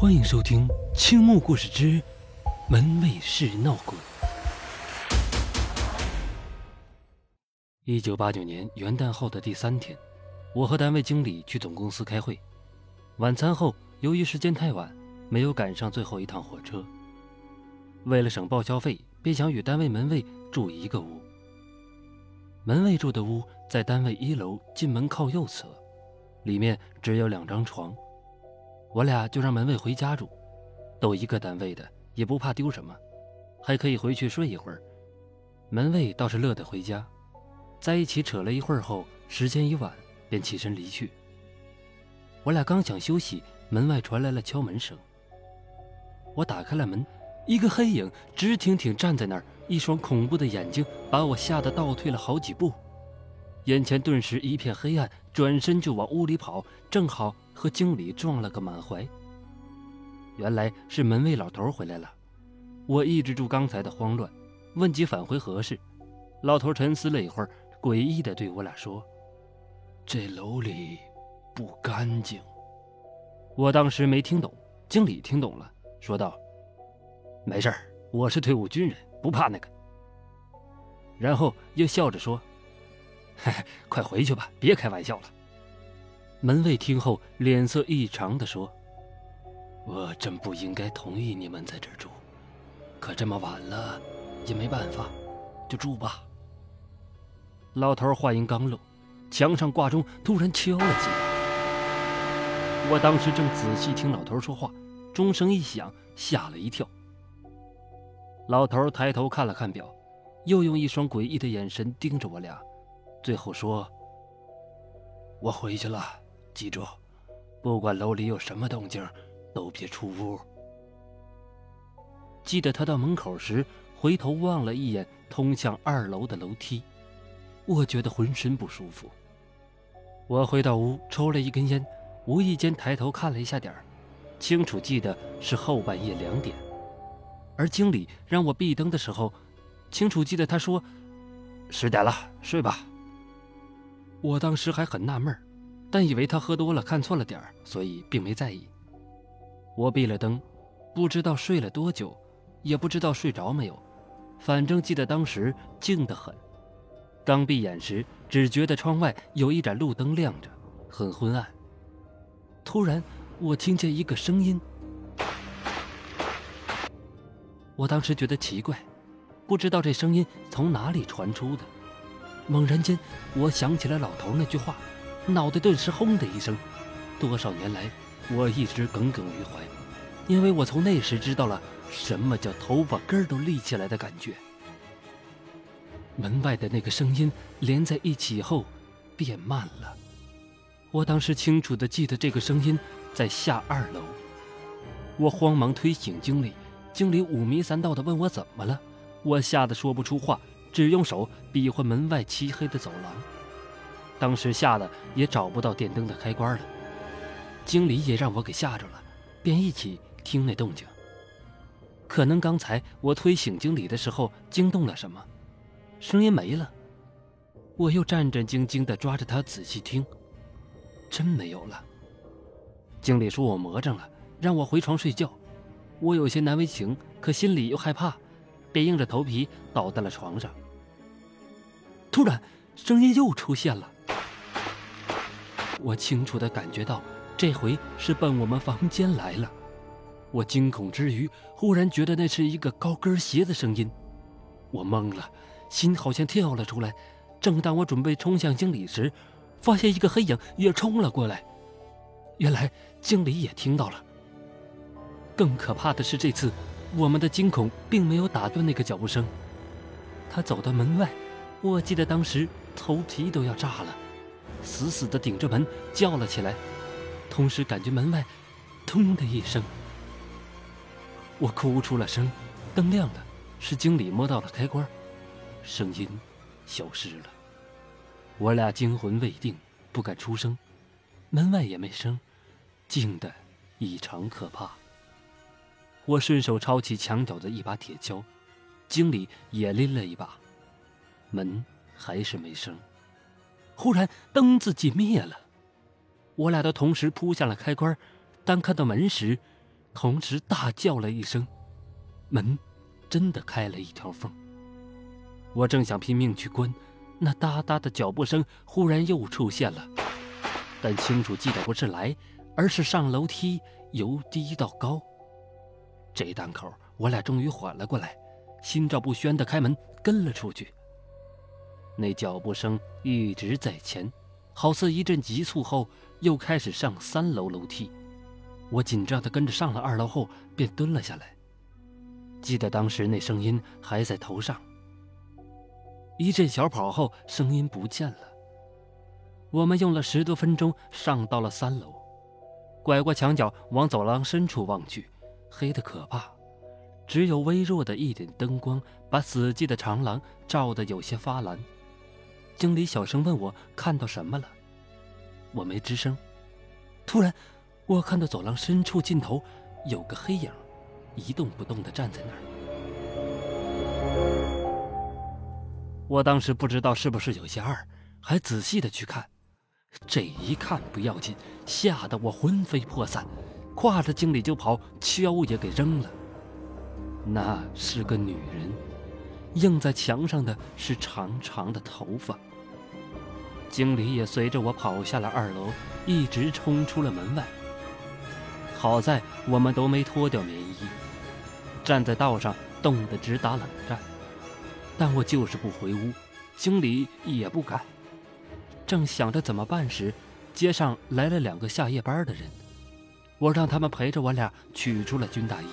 欢迎收听《青木故事之门卫室闹鬼》。一九八九年元旦后的第三天，我和单位经理去总公司开会。晚餐后，由于时间太晚，没有赶上最后一趟火车。为了省报销费，便想与单位门卫住一个屋。门卫住的屋在单位一楼进门靠右侧，里面只有两张床。我俩就让门卫回家住，都一个单位的，也不怕丢什么，还可以回去睡一会儿。门卫倒是乐得回家，在一起扯了一会儿后，时间已晚，便起身离去。我俩刚想休息，门外传来了敲门声。我打开了门，一个黑影直挺挺站在那儿，一双恐怖的眼睛把我吓得倒退了好几步，眼前顿时一片黑暗，转身就往屋里跑，正好。和经理撞了个满怀。原来是门卫老头回来了，我抑制住刚才的慌乱，问及返回何事。老头沉思了一会儿，诡异的对我俩说：“这楼里不干净。”我当时没听懂，经理听懂了，说道：“没事我是退伍军人，不怕那个。”然后又笑着说：“嘿嘿，快回去吧，别开玩笑了。”门卫听后，脸色异常的说：“我真不应该同意你们在这住，可这么晚了，也没办法，就住吧。”老头话音刚落，墙上挂钟突然敲了起来。我当时正仔细听老头说话，钟声一响，吓了一跳。老头抬头看了看表，又用一双诡异的眼神盯着我俩，最后说：“我回去了。”记住，不管楼里有什么动静，都别出屋。记得他到门口时，回头望了一眼通向二楼的楼梯，我觉得浑身不舒服。我回到屋，抽了一根烟，无意间抬头看了一下点儿，清楚记得是后半夜两点。而经理让我闭灯的时候，清楚记得他说：“十点了，睡吧。”我当时还很纳闷儿。但以为他喝多了看错了点儿，所以并没在意。我闭了灯，不知道睡了多久，也不知道睡着没有，反正记得当时静得很。刚闭眼时，只觉得窗外有一盏路灯亮着，很昏暗。突然，我听见一个声音，我当时觉得奇怪，不知道这声音从哪里传出的。猛然间，我想起了老头那句话。脑袋顿时轰的一声，多少年来我一直耿耿于怀，因为我从那时知道了什么叫头发根都立起来的感觉。门外的那个声音连在一起后变慢了，我当时清楚的记得这个声音在下二楼。我慌忙推醒经理，经理五迷三道的问我怎么了，我吓得说不出话，只用手比划门外漆黑的走廊。当时吓得也找不到电灯的开关了，经理也让我给吓着了，便一起听那动静。可能刚才我推醒经理的时候惊动了什么，声音没了。我又战战兢兢地抓着他仔细听，真没有了。经理说我魔怔了，让我回床睡觉。我有些难为情，可心里又害怕，便硬着头皮倒在了床上。突然，声音又出现了。我清楚地感觉到，这回是奔我们房间来了。我惊恐之余，忽然觉得那是一个高跟鞋的声音。我懵了，心好像跳了出来。正当我准备冲向经理时，发现一个黑影也冲了过来。原来经理也听到了。更可怕的是，这次我们的惊恐并没有打断那个脚步声。他走到门外，我记得当时头皮都要炸了。死死地顶着门叫了起来，同时感觉门外“通”的一声，我哭出了声。灯亮了，是经理摸到了开关，声音消失了。我俩惊魂未定，不敢出声。门外也没声，静得异常可怕。我顺手抄起墙角的一把铁锹，经理也拎了一把，门还是没声。忽然，灯自己灭了，我俩都同时扑向了开关。当看到门时，同时大叫了一声，门真的开了一条缝。我正想拼命去关，那哒哒的脚步声忽然又出现了，但清楚记得不是来，而是上楼梯由低到高。这档口，我俩终于缓了过来，心照不宣的开门跟了出去。那脚步声一直在前，好似一阵急促后又开始上三楼楼梯。我紧张的跟着上了二楼后，便蹲了下来。记得当时那声音还在头上。一阵小跑后，声音不见了。我们用了十多分钟上到了三楼，拐过墙角往走廊深处望去，黑得可怕，只有微弱的一点灯光把死寂的长廊照得有些发蓝。经理小声问我看到什么了，我没吱声。突然，我看到走廊深处尽头有个黑影，一动不动地站在那儿。我当时不知道是不是有些二，还仔细的去看。这一看不要紧，吓得我魂飞魄散，挎着经理就跑，锹也给扔了。那是个女人，映在墙上的是长长的头发。经理也随着我跑下了二楼，一直冲出了门外。好在我们都没脱掉棉衣，站在道上冻得直打冷战。但我就是不回屋，经理也不敢。正想着怎么办时，街上来了两个下夜班的人，我让他们陪着我俩取出了军大衣。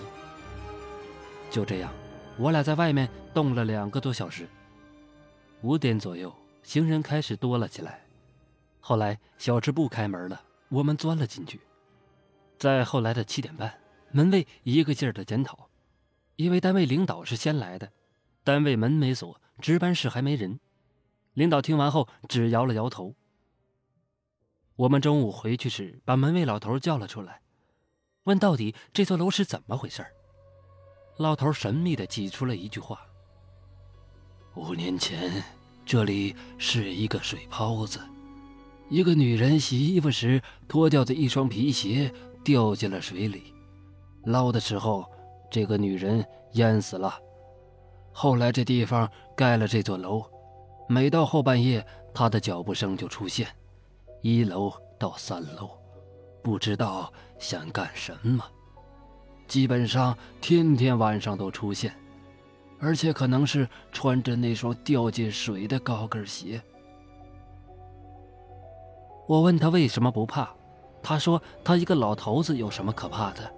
就这样，我俩在外面冻了两个多小时。五点左右，行人开始多了起来。后来小吃部开门了，我们钻了进去。在后来的七点半，门卫一个劲儿的检讨，因为单位领导是先来的。单位门没锁，值班室还没人。领导听完后只摇了摇头。我们中午回去时，把门卫老头叫了出来，问到底这座楼是怎么回事。老头神秘的挤出了一句话：“五年前，这里是一个水泡子，一个女人洗衣服时脱掉的一双皮鞋掉进了水里，捞的时候，这个女人淹死了。”后来这地方盖了这座楼，每到后半夜，他的脚步声就出现，一楼到三楼，不知道想干什么，基本上天天晚上都出现，而且可能是穿着那双掉进水的高跟鞋。我问他为什么不怕，他说他一个老头子有什么可怕的。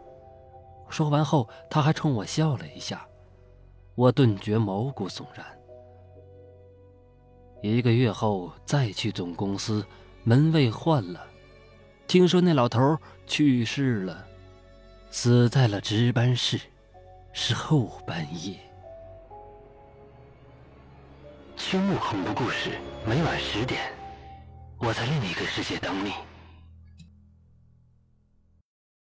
说完后，他还冲我笑了一下。我顿觉毛骨悚然。一个月后再去总公司，门卫换了，听说那老头去世了，死在了值班室，是后半夜。青木恐怖故事，每晚十点，我在另一个世界等你。